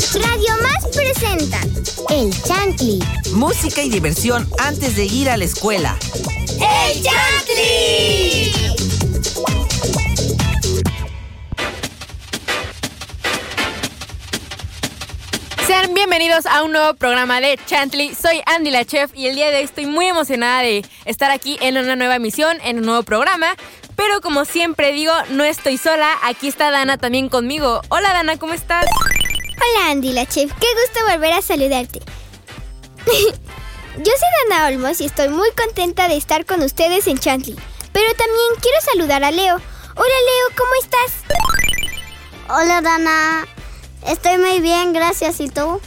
Radio Más presenta El Chantli. Música y diversión antes de ir a la escuela. ¡El Chantli! Sean bienvenidos a un nuevo programa de Chantley. Soy Andy la Chef y el día de hoy estoy muy emocionada de estar aquí en una nueva emisión, en un nuevo programa. Pero como siempre digo, no estoy sola. Aquí está Dana también conmigo. Hola Dana, ¿cómo estás? Hola Andy la Chef, qué gusto volver a saludarte. Yo soy Dana Olmos y estoy muy contenta de estar con ustedes en Chantley. Pero también quiero saludar a Leo. Hola Leo, ¿cómo estás? Hola Dana, estoy muy bien, gracias. ¿Y tú?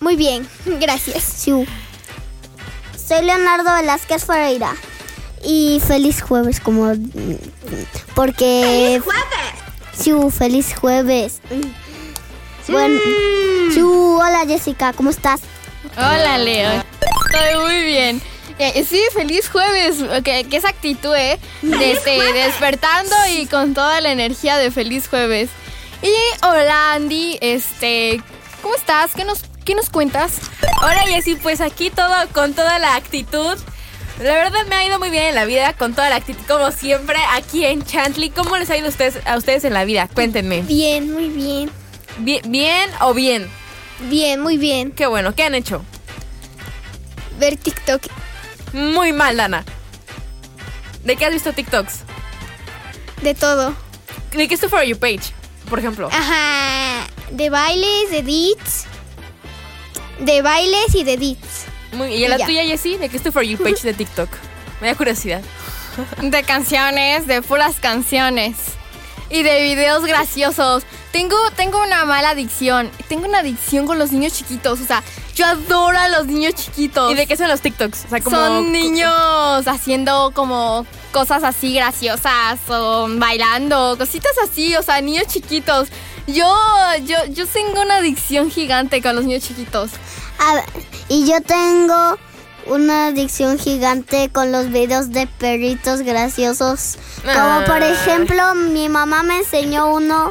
Muy bien, gracias. Sí. Soy Leonardo Velázquez Ferreira. Y feliz jueves, como. Porque. ¡Feliz jueves! Sí, feliz jueves. Bueno, sí, hola Jessica, ¿cómo estás? Hola Leo, estoy muy bien. Eh, sí, feliz jueves. Que, esa actitud, ¿eh? De, este, despertando y con toda la energía de feliz jueves. Y hola Andy, este, ¿cómo estás? ¿Qué nos, qué nos cuentas? Hola Jessy, pues aquí todo con toda la actitud. La verdad me ha ido muy bien en la vida, con toda la actitud, como siempre, aquí en Chantley. ¿Cómo les ha ido a ustedes, a ustedes en la vida? Cuéntenme. Bien, muy bien. Bien, ¿Bien o bien? Bien, muy bien. Qué bueno, ¿qué han hecho? Ver TikTok. Muy mal, Dana. ¿De qué has visto TikToks? De todo. ¿De qué es tu For You page, por ejemplo? Ajá. De bailes, de edits. De bailes y de edits. Muy, ¿Y la ya. tuya, Jessie? ¿De qué es tu For You page de TikTok? Me da curiosidad. De canciones, de puras canciones. Y de videos graciosos. Tengo, tengo una mala adicción. Tengo una adicción con los niños chiquitos. O sea, yo adoro a los niños chiquitos. ¿Y de qué son los TikToks? O sea, como... Son niños haciendo como cosas así graciosas o bailando, cositas así, o sea, niños chiquitos. Yo, yo, yo tengo una adicción gigante con los niños chiquitos. A ver, y yo tengo una adicción gigante con los videos de perritos graciosos. Como por Ah. ejemplo, mi mamá me enseñó uno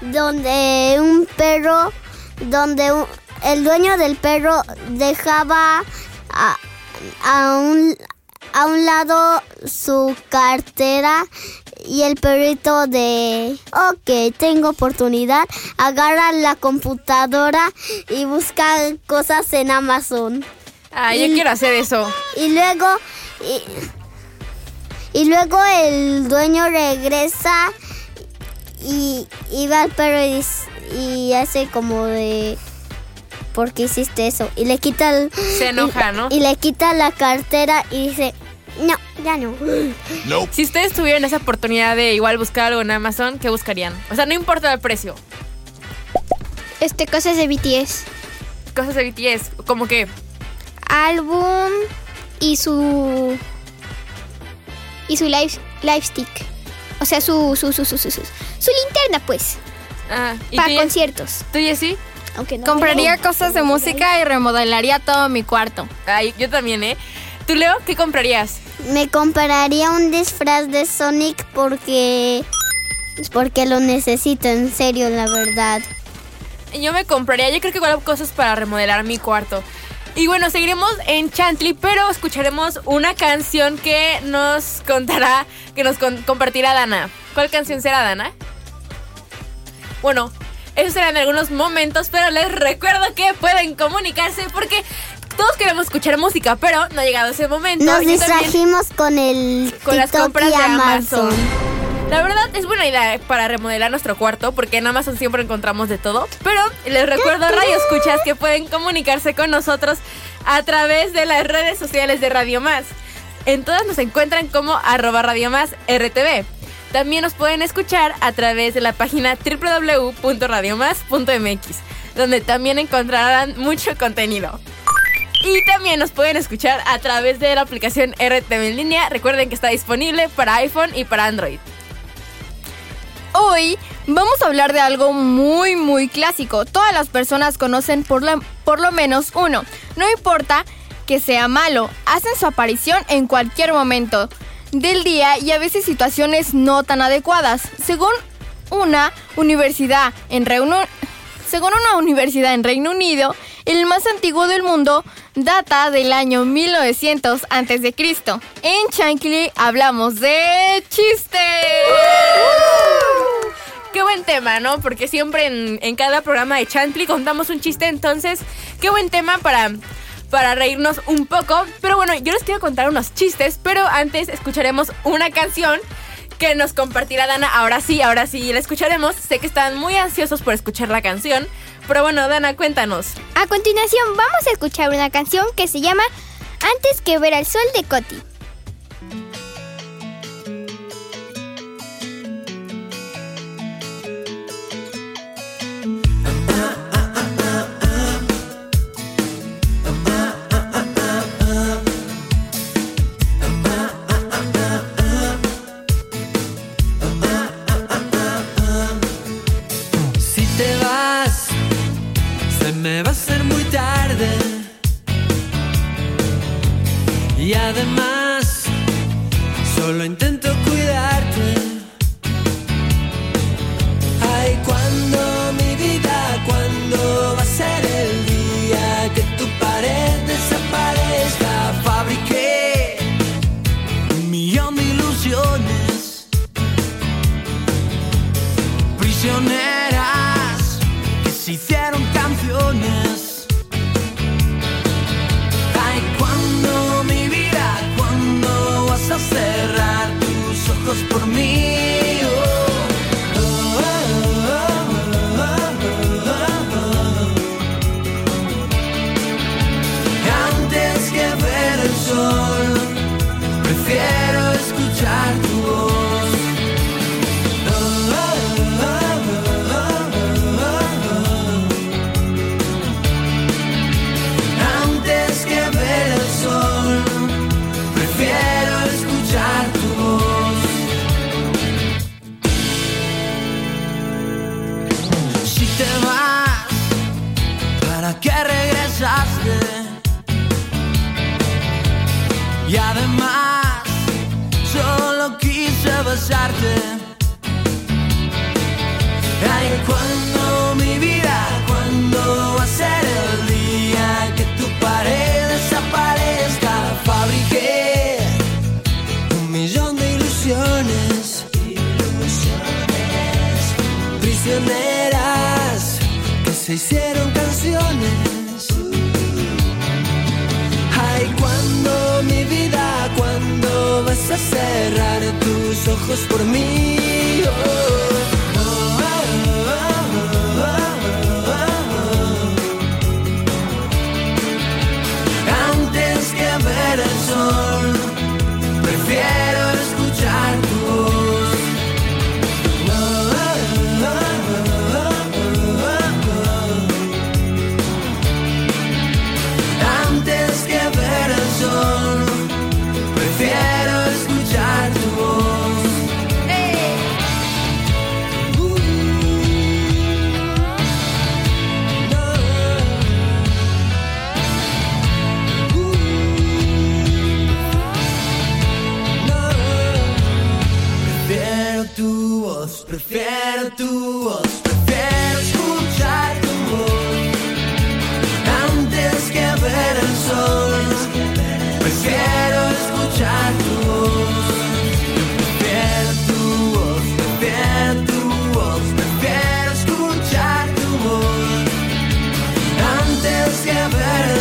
donde un perro, donde un- el dueño del perro dejaba a, a un, a un lado su cartera y el perrito de, ok, tengo oportunidad, agarra la computadora y busca cosas en Amazon. Ah, yo Y- quiero hacer eso. Y luego, y, y luego el dueño regresa y, y va al perro y, dice- y hace como de... ¿Por qué hiciste eso? Y le quita el... Se enoja, y- ¿no? Y le quita la cartera y dice... No, ya no. Si ustedes tuvieran esa oportunidad de igual buscar algo en Amazon, ¿qué buscarían? O sea, no importa el precio. Este, cosas de BTS. Cosas de BTS, como que... Álbum y su. Y su live, live stick. O sea, su, su, su, su, su, su, su linterna, pues. Ah, ¿y Para tú, conciertos. ¿Tú, Jessie? Aunque no. Compraría cosas de música y remodelaría todo mi cuarto. Ay, yo también, ¿eh? ¿Tú, Leo, qué comprarías? Me compraría un disfraz de Sonic porque... Porque lo necesito, en serio, la verdad. Yo me compraría, yo creo que igual cosas para remodelar mi cuarto. Y bueno, seguiremos en Chantley, pero escucharemos una canción que nos contará, que nos con- compartirá Dana. ¿Cuál canción será, Dana? Bueno, eso será en algunos momentos, pero les recuerdo que pueden comunicarse porque todos queremos escuchar música, pero no ha llegado ese momento. Nos distrajimos con el con las compras y de Amazon. La verdad es buena idea para remodelar nuestro cuarto porque en Amazon siempre encontramos de todo. Pero les recuerdo, Radio Escuchas, que pueden comunicarse con nosotros a través de las redes sociales de Radio Más. En todas nos encuentran como arroba Radio Más RTV. También nos pueden escuchar a través de la página www.radiomás.mx, donde también encontrarán mucho contenido. Y también nos pueden escuchar a través de la aplicación RTV en línea. Recuerden que está disponible para iPhone y para Android. Hoy vamos a hablar de algo muy muy clásico. Todas las personas conocen por, por lo menos uno. No importa que sea malo, hacen su aparición en cualquier momento del día y a veces situaciones no tan adecuadas. Según una universidad en reunión... Según una universidad en Reino Unido, el más antiguo del mundo data del año 1900 a.C. En Chankly hablamos de chistes. Porque siempre en, cada programa de Chantley contamos un chiste, entonces, qué buen tema para, para reírnos un poco. Pero bueno, yo les quiero contar unos chistes, pero antes escucharemos una canción que nos compartirá Dana. Ahora sí, ahora sí la escucharemos. Sé que están muy ansiosos por escuchar la canción. Pero bueno, Dana, cuéntanos. A continuación vamos a escuchar una canción que se llama Antes que ver al sol de Coti. solo intento cuidarte. Ay, cuando mi vida, cuando va a ser el día que tu pared desaparezca, fabriqué un millón de ilusiones, prisioneras que se hicieron canciones. por mí. Ay, cuando mi vida, cuando va a ser el día que tu pared desaparezca, fabriqué un millón de ilusiones, ilusiones, prisioneras que se hicieron canciones. Ay, cuando mi vida, cuando vas a cerrar tus ojos por mí. Oh.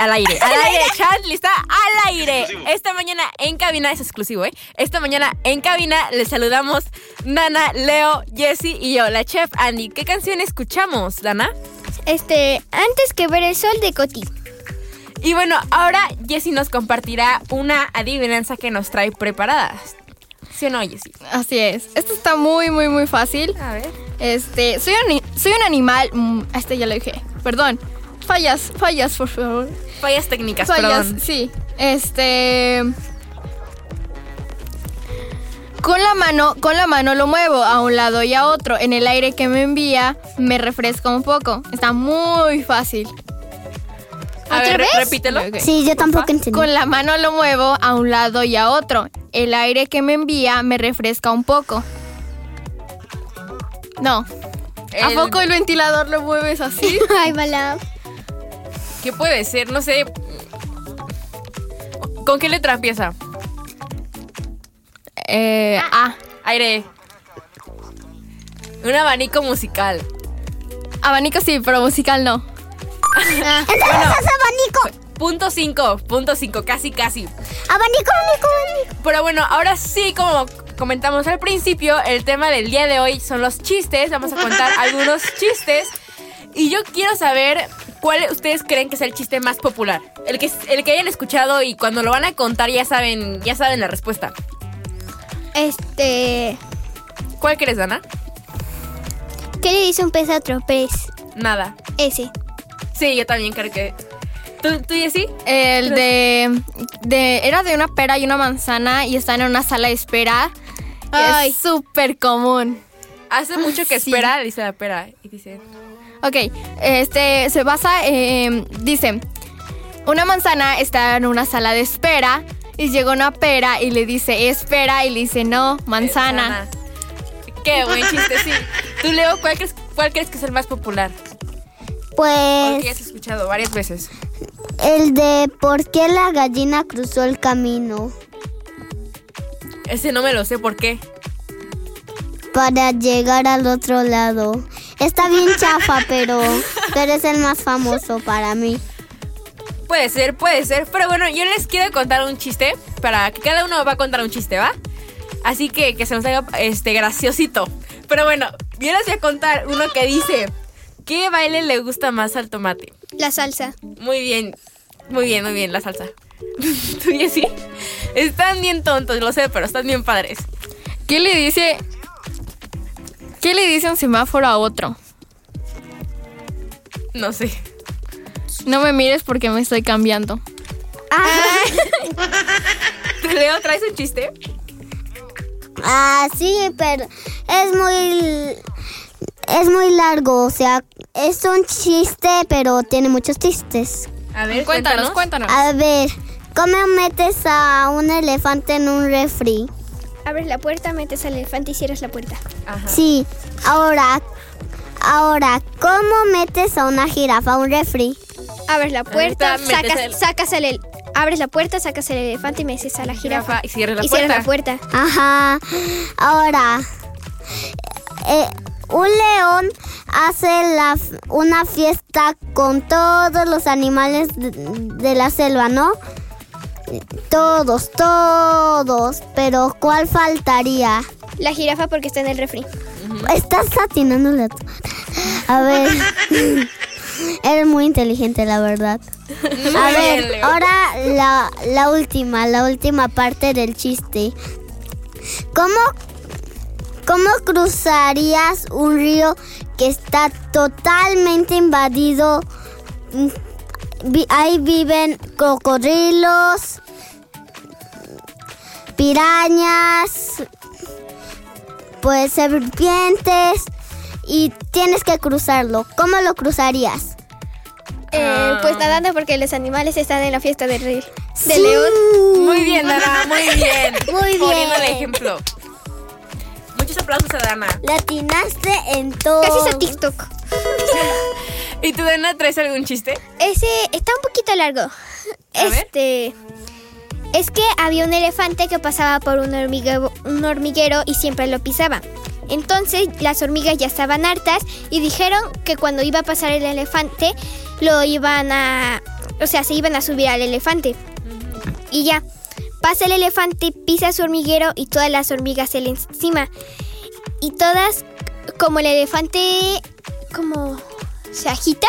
Al aire, al aire, Chantley está al aire. Esta mañana en cabina, es exclusivo, ¿eh? Esta mañana en cabina les saludamos Nana, Leo, Jesse y yo, la chef Andy. ¿Qué canción escuchamos, Dana? Este, antes que ver el sol de Coti. Y bueno, ahora Jessie nos compartirá una adivinanza que nos trae preparadas. ¿Sí o no, Jessie? Así es. Esto está muy, muy, muy fácil. A ver. Este, soy un, soy un animal. Mm, este ya lo dije. Perdón fallas, fallas, por favor. Fallas técnicas, fallas, Sí. Este. Con la mano, con la mano lo muevo a un lado y a otro. En el aire que me envía me refresca un poco. Está muy fácil. A ver, re- repítelo. Sí, yo tampoco entendí. Con la mano lo muevo a un lado y a otro. El aire que me envía me refresca un poco. No. ¿A poco el ventilador lo mueves así? Ay, mala. ¿Qué puede ser? No sé. ¿Con qué letra empieza? eh, ah. Aire. Un abanico musical. Abanico sí, pero musical no. Entonces es abanico. Punto 5, punto 5, casi, casi. Abanico, abanico, abanico. Pero bueno, ahora sí, como comentamos al principio, el tema del día de hoy son los chistes. Vamos a contar algunos chistes. Y yo quiero saber cuál ustedes creen que es el chiste más popular. El que, el que hayan escuchado y cuando lo van a contar ya saben, ya saben la respuesta. Este. ¿Cuál crees, Dana? ¿Qué le dice un pez a otro pez? Nada. Ese. Sí, yo también creo que. ¿Tú, tú Jessy? El de, de. Era de una pera y una manzana y están en una sala de espera. Ay. Es súper común. Hace mucho que Sí. espera, dice la pera. Y dice. Ok, este se basa, eh, dice, una manzana está en una sala de espera y llega una pera y le dice, espera, y le dice, no, manzana. Qué buen chiste, sí. Tú, Leo, ¿cuál crees, cuál crees que es el más popular? Porque ya Pues has escuchado varias veces. el de por qué la gallina cruzó el camino Ese no me lo sé por qué. para llegar al otro lado. Está bien chafa, pero, pero es el más famoso para mí. Puede ser, puede ser. Pero bueno, yo les quiero contar un chiste para que cada uno va a contar un chiste, ¿va? Así que que se nos haga este graciosito. Pero bueno, yo les voy a contar uno que dice: ¿Qué baile le gusta más al tomate? La salsa. Muy bien, muy bien, muy bien, la salsa. Tú y así. Están bien tontos, lo sé, pero están bien padres. ¿Qué le dice? ¿Qué le dice un semáforo a otro? No sé. No me mires porque me estoy cambiando. Leo, ¿traes un chiste? Ah, sí, pero es muy es muy largo, o sea, es un chiste, pero tiene muchos chistes. A ver, cuéntanos. cuéntanos. A ver, ¿cómo metes a un elefante en un refri? Abres la puerta, metes al elefante y cierras la puerta. Ajá. Sí, ahora ahora, ¿cómo metes a una jirafa a un refri? Abres la puerta, sacas, el- sacas el, el- abres la puerta, sacas el elefante y metes a la jirafa. Jirafa, y cierras la y cierras la puerta. puerta. Ajá. Ahora, eh, un león hace la, una fiesta con todos los animales de, de la selva, ¿no? Todos, todos. Pero ¿cuál faltaría? La jirafa porque está en el refri. Estás atinándole a ver. Eres muy inteligente, la verdad. A ver, ahora la, la última, la última parte del chiste. ¿Cómo, ¿Cómo cruzarías un río que está totalmente invadido? Vi- Ahí viven cocodrilos, pirañas, pues serpientes y tienes que cruzarlo. ¿Cómo lo cruzarías? Eh, Ah. Pues nadando porque los animales están en la fiesta del rey. De Sí. león. Muy bien, Dana, muy bien. Muy Poniendo el bien. ejemplo. Muchos aplausos a Dana. Latinaste en todo. Casi es a TikTok. ¿Y tú, Dana, traes algún chiste? Ese está un poquito largo. A ver. este. Es que había un elefante que pasaba por un hormiguero, un hormiguero y siempre lo pisaba. Entonces las hormigas ya estaban hartas y dijeron que cuando iba a pasar el elefante lo iban a... O sea, se iban a subir al elefante. Y ya, pasa el elefante, pisa su hormiguero y todas las hormigas se le encima. Y todas, como el elefante, como se agita,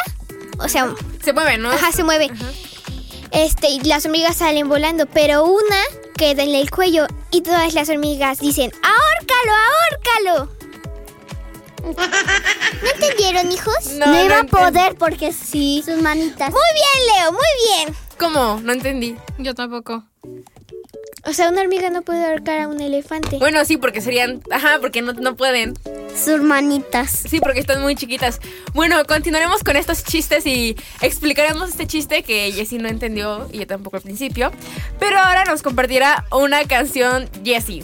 o sea, Se mueve, ¿no? Ajá, se mueve. Este, y las hormigas salen volando, pero una queda en el cuello y todas las hormigas dicen, ¡ahórcalo, ahórcalo! ¿No entendieron, hijos? No, No, no iba a poder porque sí. Sus manitas. Muy bien, Leo, muy bien. ¿Cómo? No entendí. Yo tampoco. O sea, una hormiga no puede ahorcar a un elefante. Bueno, sí, porque serían. Ajá, porque no, no pueden. Sus manitas. Sí, porque están muy chiquitas. Bueno, continuaremos con estos chistes y explicaremos este chiste que Jessie no entendió y yo tampoco al principio. Pero ahora nos compartirá una canción Jessie.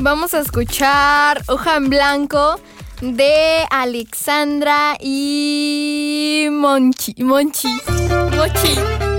Vamos a escuchar Hoja en Blanco de Alexandra y Monchi. Monchi. Monchi.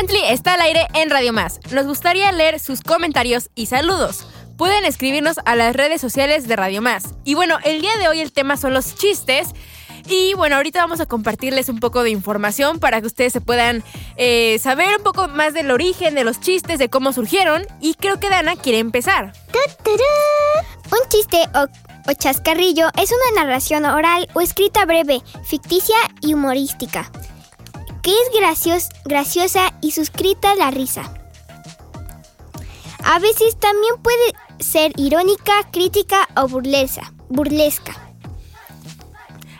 Chantley está al aire en Radio Más. Nos gustaría leer sus comentarios y saludos. Pueden escribirnos a las redes sociales de Radio Más. Y bueno, el día de hoy el tema son los chistes. Y bueno, ahorita vamos a compartirles un poco de información para que ustedes se puedan eh, saber un poco más del origen de los chistes, de cómo surgieron. Y creo que Dana quiere empezar. Un chiste o chascarrillo es una narración oral o escrita breve, ficticia y humorística, que es gracios- graciosa y suscrita a la risa. A veces también puede ser irónica, crítica o burlesa, burlesca.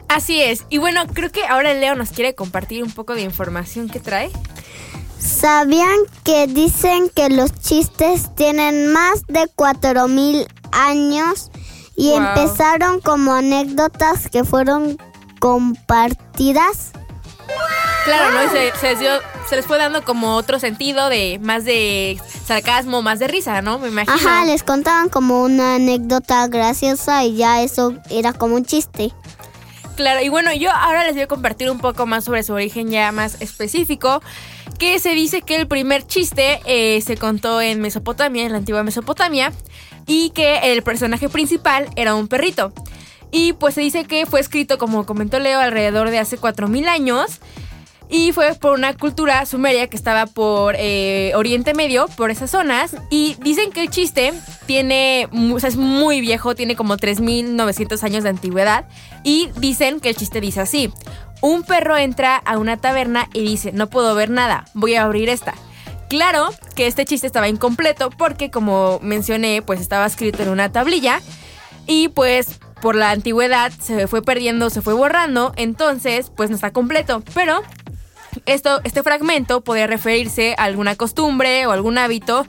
Así es. Y bueno, creo que ahora Leo nos quiere compartir un poco de información que trae. ¿Sabían que dicen que los chistes tienen más de 4000 años y Wow. empezaron como anécdotas que fueron compartidas? Claro, ¿no? Y se, se les dio- se les fue dando como otro sentido de más de sarcasmo, más de risa, ¿no? Me imagino. Ajá, les contaban como una anécdota graciosa y ya eso era como un chiste. Claro, y bueno, yo ahora les voy a compartir un poco más sobre su origen ya más específico, que se dice que el primer chiste eh, se contó en Mesopotamia, en la antigua Mesopotamia, y que el personaje principal era un perrito. Y pues se dice que fue escrito, como comentó Leo, alrededor de hace 4.000 años. Y fue por una cultura sumeria que estaba por eh, Oriente Medio, por esas zonas. Y dicen que el chiste tiene, o sea, es muy viejo, tiene como 3.900 años de antigüedad. Y dicen que el chiste dice así. Un perro entra a una taberna y dice, no puedo ver nada, voy a abrir esta. Claro que este chiste estaba incompleto porque como mencioné, pues estaba escrito en una tablilla y pues por la antigüedad se fue perdiendo, se fue borrando, entonces pues no está completo, pero esto, este fragmento podría referirse a alguna costumbre o algún hábito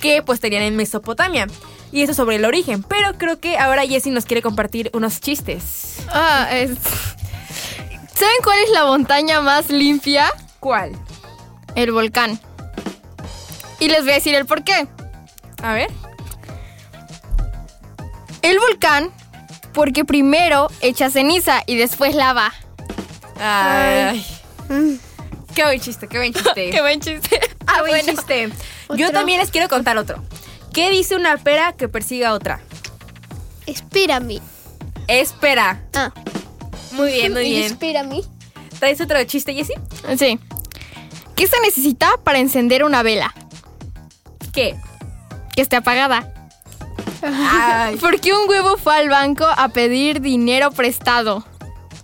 que pues tenían en Mesopotamia. Y eso sobre el origen, pero creo que ahora Jessie nos quiere compartir unos chistes. Ah, es... ¿Saben cuál es la montaña más limpia? ¿Cuál? El volcán. Y les voy a decir el por qué. A ver. El volcán, porque primero echa ceniza y después lava. Ay. Qué buen chiste, qué buen chiste. Qué buen chiste. Ah, Qué buen bueno. chiste. Yo también les quiero contar otro. ¿Qué dice una pera que persiga a otra? Espérame. Espera. Ah, Muy bien, muy bien. espérame. ¿Traes otro chiste, Jessie? Sí. ¿Qué se necesita para encender una vela? ¿Qué? Que esté apagada. Ay, Porque un huevo fue al banco a pedir dinero prestado.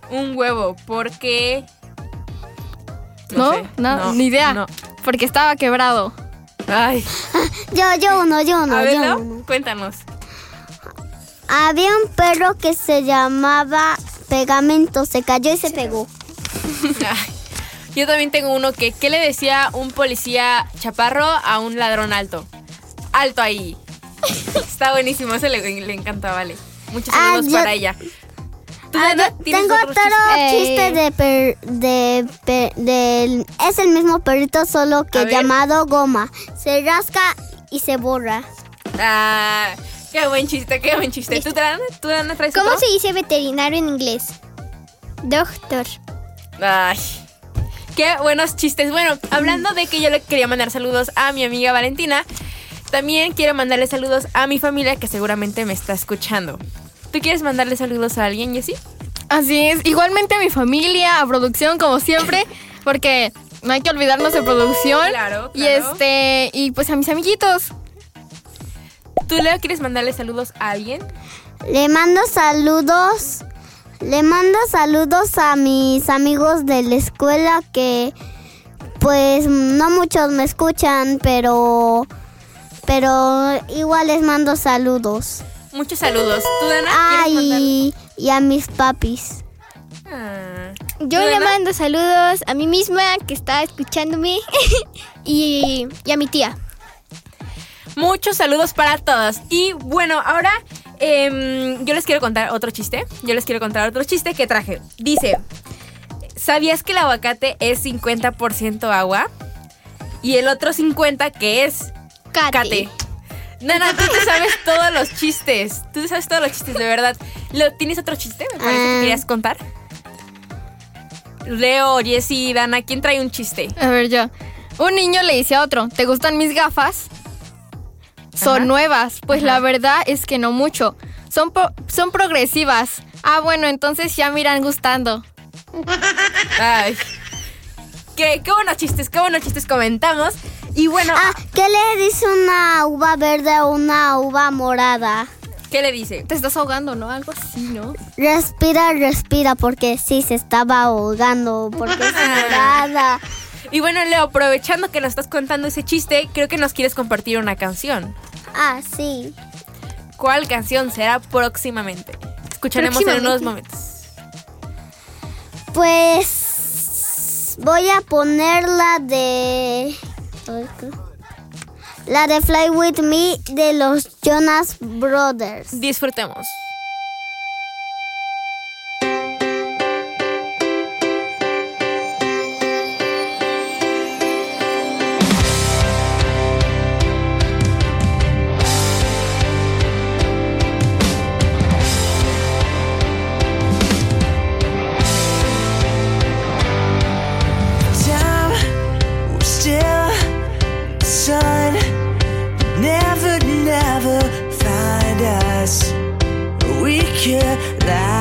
un huevo. ¿Por qué? ¿No? sé. No, ni idea. no. Porque estaba quebrado. Ay. Yo, yo uno, yo uno, a ver, yo ¿no? uno. Cuéntanos. Había un perro que se llamaba Pegamento, se cayó y se pegó. Ay, Yo también tengo uno que, ¿qué le decía un policía chaparro a un ladrón alto? Alto ahí. Está buenísimo, ese le, le encanta, vale. Muchos Ah, saludos yo- para ella. ¿Tú, Ah, tengo otro chiste Eh. de, per- de, pe- del- Es el mismo perrito, solo que llamado Goma. Se rasca y se borra. Ah, qué buen chiste, qué buen chiste. ¿Tú, Dana, ¿Tú, Dana, traes ¿Cómo otro? se dice veterinario en inglés? Doctor. Ay, qué buenos chistes. Bueno, hablando de que yo le quería mandar saludos a mi amiga Valentina, también quiero mandarle saludos a mi familia que seguramente me está escuchando. ¿Tú quieres mandarle saludos a alguien, Jessie? Así es. Igualmente a mi familia, a producción, como siempre. Porque no hay que olvidarnos de producción. Claro, Y claro. este. Y pues a mis amiguitos. ¿Tú, Leo, quieres mandarle saludos a alguien? Le mando saludos. Le mando saludos a mis amigos de la escuela que pues no muchos me escuchan, pero pero igual les mando saludos. Muchos saludos. ¿Tú, Dana? Ay, y a mis papis. Ah. Yo ¿Tú, le Dana? mando saludos a mí misma que está escuchándome y, y a mi tía. Muchos saludos para todos. Y bueno, ahora em, yo les quiero contar otro chiste. Yo les quiero contar otro chiste que traje. Dice, ¿sabías que el aguacate es 50% agua? Y el otro 50% que es cate. Nana, tú te sabes todos los chistes. Tú te sabes todos los chistes, de verdad. ¿Tienes otro chiste? Me parece que Ah. querías contar. Leo, Jessy, Dana, ¿quién trae un chiste? A ver, yo. Un niño le dice a otro, ¿te gustan mis gafas? Son Ajá. nuevas. Pues la verdad es que no mucho. Son, pro- son progresivas. Ah, bueno, entonces ya me irán gustando. Ay. Qué, qué buenos chistes, qué buenos chistes comentamos. Y bueno, Ah, ¿qué le dice una uva verde a una uva morada? ¿qué le dice? Te estás ahogando, ¿no? Algo así, ¿no? Respira, respira, porque sí se estaba ahogando, porque es morada. Y bueno, Leo, aprovechando que nos estás contando ese chiste, creo que nos quieres compartir una canción. Ah, sí. ¿Cuál canción será próximamente? Escucharemos en unos momentos. Pues voy a poner la de la de Fly With Me de los Jonas Brothers. Disfrutemos. that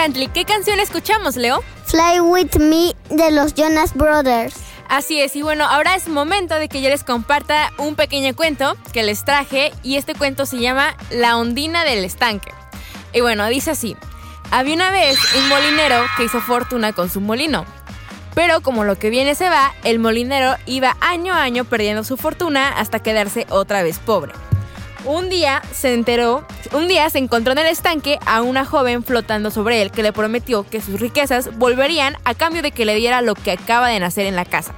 Chantley. ¿Qué canción escuchamos, Leo? Fly With Me de los Jonas Brothers. Así es, y bueno, ahora es momento de que yo les comparta un pequeño cuento que les traje y este cuento se llama La ondina del estanque. Y bueno, dice así, había una vez un molinero que hizo fortuna con su molino. Pero como lo que viene se va, el molinero iba año a año perdiendo su fortuna hasta quedarse otra vez pobre. Un día se enteró, un día se encontró en el estanque a una joven flotando sobre él que le prometió que sus riquezas volverían a cambio de que le diera lo que acaba de nacer en la casa.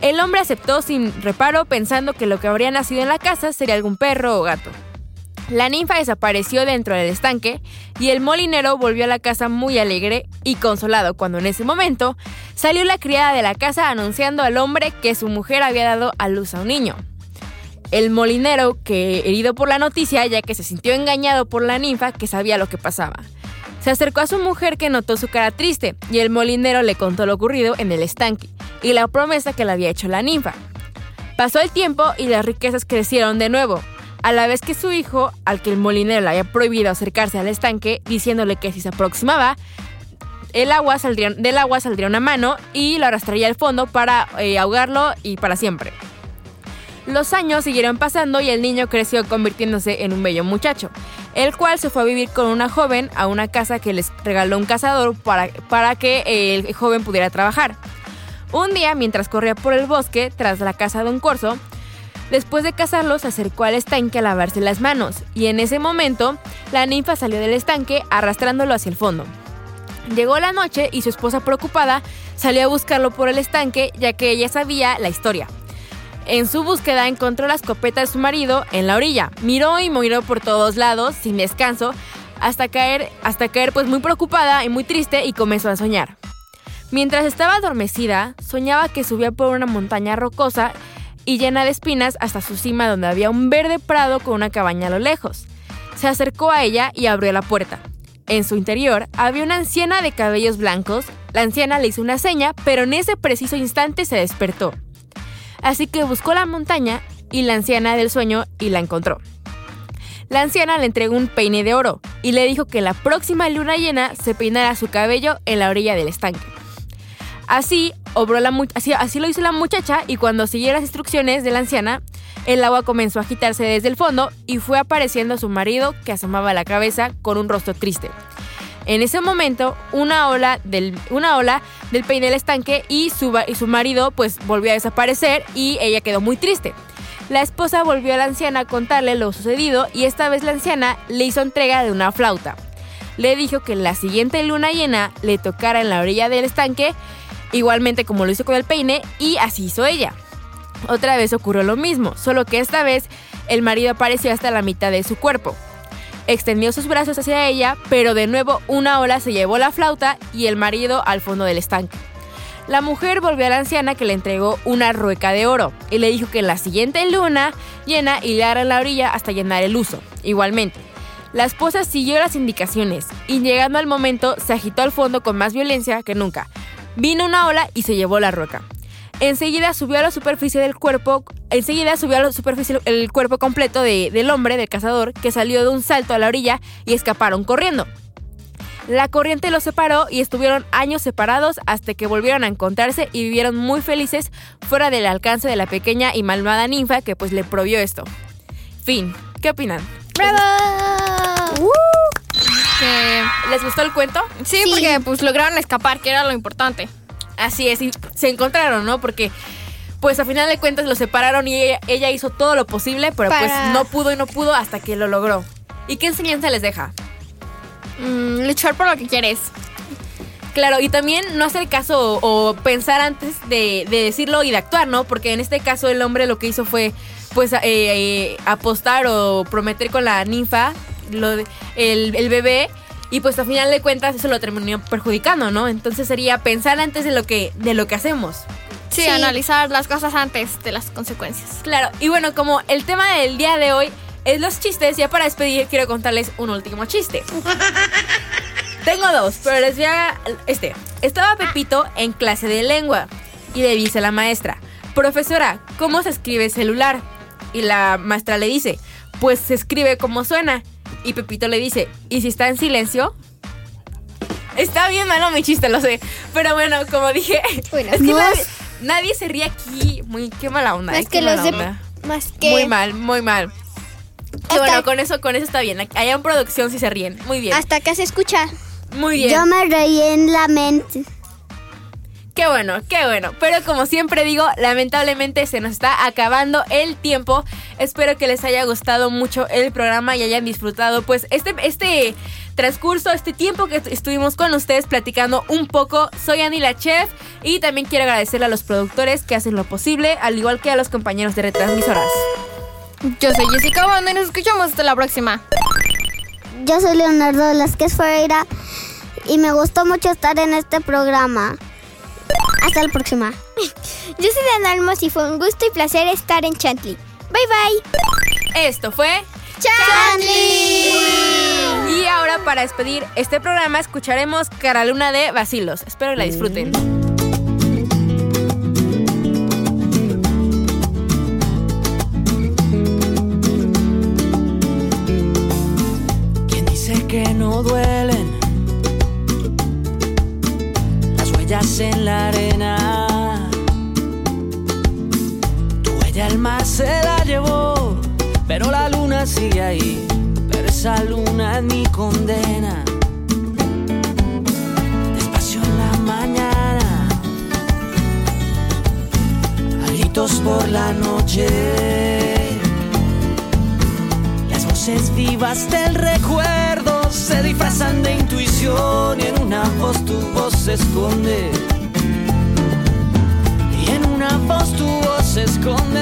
El hombre aceptó sin reparo pensando que lo que habría nacido en la casa sería algún perro o gato. La ninfa desapareció dentro del estanque y el molinero volvió a la casa muy alegre y consolado cuando en ese momento salió la criada de la casa anunciando al hombre que su mujer había dado a luz a un niño. El molinero, que herido por la noticia, ya que se sintió engañado por la ninfa que sabía lo que pasaba. Se acercó a su mujer que notó su cara triste y el molinero le contó lo ocurrido en el estanque y la promesa que le había hecho la ninfa. Pasó el tiempo y las riquezas crecieron de nuevo, a la vez que su hijo, al que el molinero le había prohibido acercarse al estanque, diciéndole que si se aproximaba, el agua saldría, del agua saldría una mano y lo arrastraría al fondo para eh, ahogarlo y para siempre. Los años siguieron pasando y el niño creció convirtiéndose en un bello muchacho, el cual se fue a vivir con una joven a una casa que les regaló un cazador para, para que el joven pudiera trabajar. Un día, mientras corría por el bosque tras la casa de un corzo, después de cazarlo se acercó al estanque a lavarse las manos, y en ese momento la ninfa salió del estanque arrastrándolo hacia el fondo. Llegó la noche y su esposa preocupada salió a buscarlo por el estanque ya que ella sabía la historia. En su búsqueda encontró la escopeta de su marido en la orilla. Miró y miró por todos lados, sin descanso, hasta caer, hasta caer pues muy preocupada y muy triste y comenzó a soñar. Mientras estaba adormecida, soñaba que subía por una montaña rocosa y llena de espinas hasta su cima donde había un verde prado con una cabaña a lo lejos. Se acercó a ella y abrió la puerta. En su interior había una anciana de cabellos blancos. La anciana le hizo una seña, pero en ese preciso instante se despertó. Así que buscó la montaña y la anciana del sueño y la encontró. La anciana le entregó un peine de oro y le dijo que la próxima luna llena se peinara su cabello en la orilla del estanque. Así, obró así lo hizo la muchacha y cuando siguió las instrucciones de la anciana, el agua comenzó a agitarse desde el fondo y fue apareciendo su marido que asomaba la cabeza con un rostro triste. En ese momento, una ola del, una ola del peine del estanque y su, y su marido pues volvió a desaparecer y ella quedó muy triste. La esposa volvió a la anciana a contarle lo sucedido y esta vez la anciana le hizo entrega de una flauta. Le dijo que en la siguiente luna llena le tocara en la orilla del estanque, igualmente como lo hizo con el peine, y así hizo ella. Otra vez ocurrió lo mismo, solo que esta vez el marido apareció hasta la mitad de su cuerpo. Extendió sus brazos hacia ella, pero de nuevo una ola se llevó la flauta y el marido al fondo del estanque. La mujer volvió a la anciana que le entregó una rueca de oro y le dijo que en la siguiente luna llena hilara en la orilla hasta llenar el uso. Igualmente, la esposa siguió las indicaciones y llegando al momento se agitó al fondo con más violencia que nunca. Vino una ola y se llevó la rueca. Enseguida subió a la superficie del cuerpo, enseguida subió a la superficie el cuerpo completo del hombre, del cazador, que salió de un salto a la orilla y escaparon corriendo. La corriente los separó y estuvieron años separados hasta que volvieron a encontrarse y vivieron muy felices fuera del alcance de la pequeña y malvada ninfa que pues le provió esto. Fin. ¿Qué opinan? ¡Bravo! ¿Les gustó el cuento? Sí, porque pues lograron escapar, que era lo importante. Así es, y se encontraron, ¿no? Porque pues a final de cuentas los separaron y ella, ella hizo todo lo posible, pero pues no pudo y no pudo hasta que lo logró. ¿Y qué enseñanza les deja? Mm, luchar por lo que quieres. Claro, y también no hacer caso o, o pensar antes de, de decirlo y de actuar, ¿no? Porque en este caso el hombre lo que hizo fue, pues, eh, eh, apostar o prometer con la ninfa lo de- el, el bebé y pues a final de cuentas eso lo terminó perjudicando, ¿no? Entonces sería pensar antes de lo que, de lo que hacemos. Sí, Sí. analizar las cosas antes de las consecuencias. Claro, y bueno, como el tema del día de hoy es los chistes, ya para despedir quiero contarles un último chiste. Tengo dos, pero les voy a... Este. Estaba Pepito en clase de lengua y le dice la maestra, profesora, ¿cómo se escribe celular? Y la maestra le dice, pues se escribe como suena. Y Pepito le dice, ¿y si está en silencio? Está bien malo mi chiste, lo sé. Pero bueno, como dije, Bueno, es que no nadie, nadie se ríe aquí. Muy, qué mala onda. Más eh, que los de... Más que... Muy mal, muy mal. Y bueno, con eso, con eso está bien. Allá en producción sí se ríen. Muy bien. Hasta acá se escucha. Muy bien. Yo me reí en la mente. Qué bueno, qué bueno. Pero como siempre digo, lamentablemente se nos está acabando el tiempo. Espero que les haya gustado mucho el programa y hayan disfrutado pues este, este transcurso, este tiempo que estuvimos con ustedes platicando un poco. Soy Annie la Chef y también quiero agradecerle a los productores que hacen lo posible, al igual que a los compañeros de retransmisoras. Yo soy Jessica Banda y nos escuchamos hasta la próxima. Yo soy Leonardo Velázquez Ferreira y me gustó mucho estar en este programa. Hasta la próxima. Yo soy Dana Olmos y fue un gusto y placer estar en Chantley. Bye bye. Esto fue Chantley. y ahora para despedir este programa escucharemos Caraluna de Basilos. Espero que la disfruten. Esa luna es mi condena. Despacio en la mañana, gritos por la noche. Las voces vivas del recuerdo se disfrazan de intuición y en una voz tu voz se esconde. Y en una voz tu voz se esconde.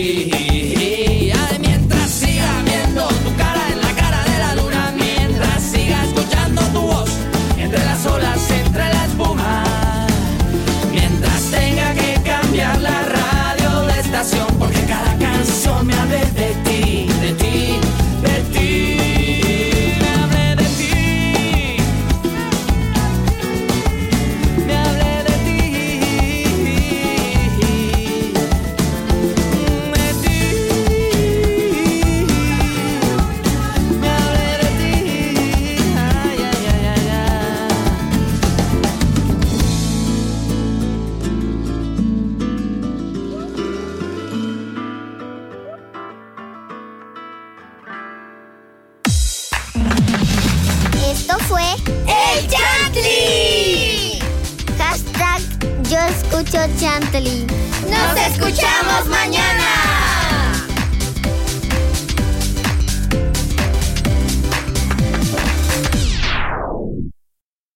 De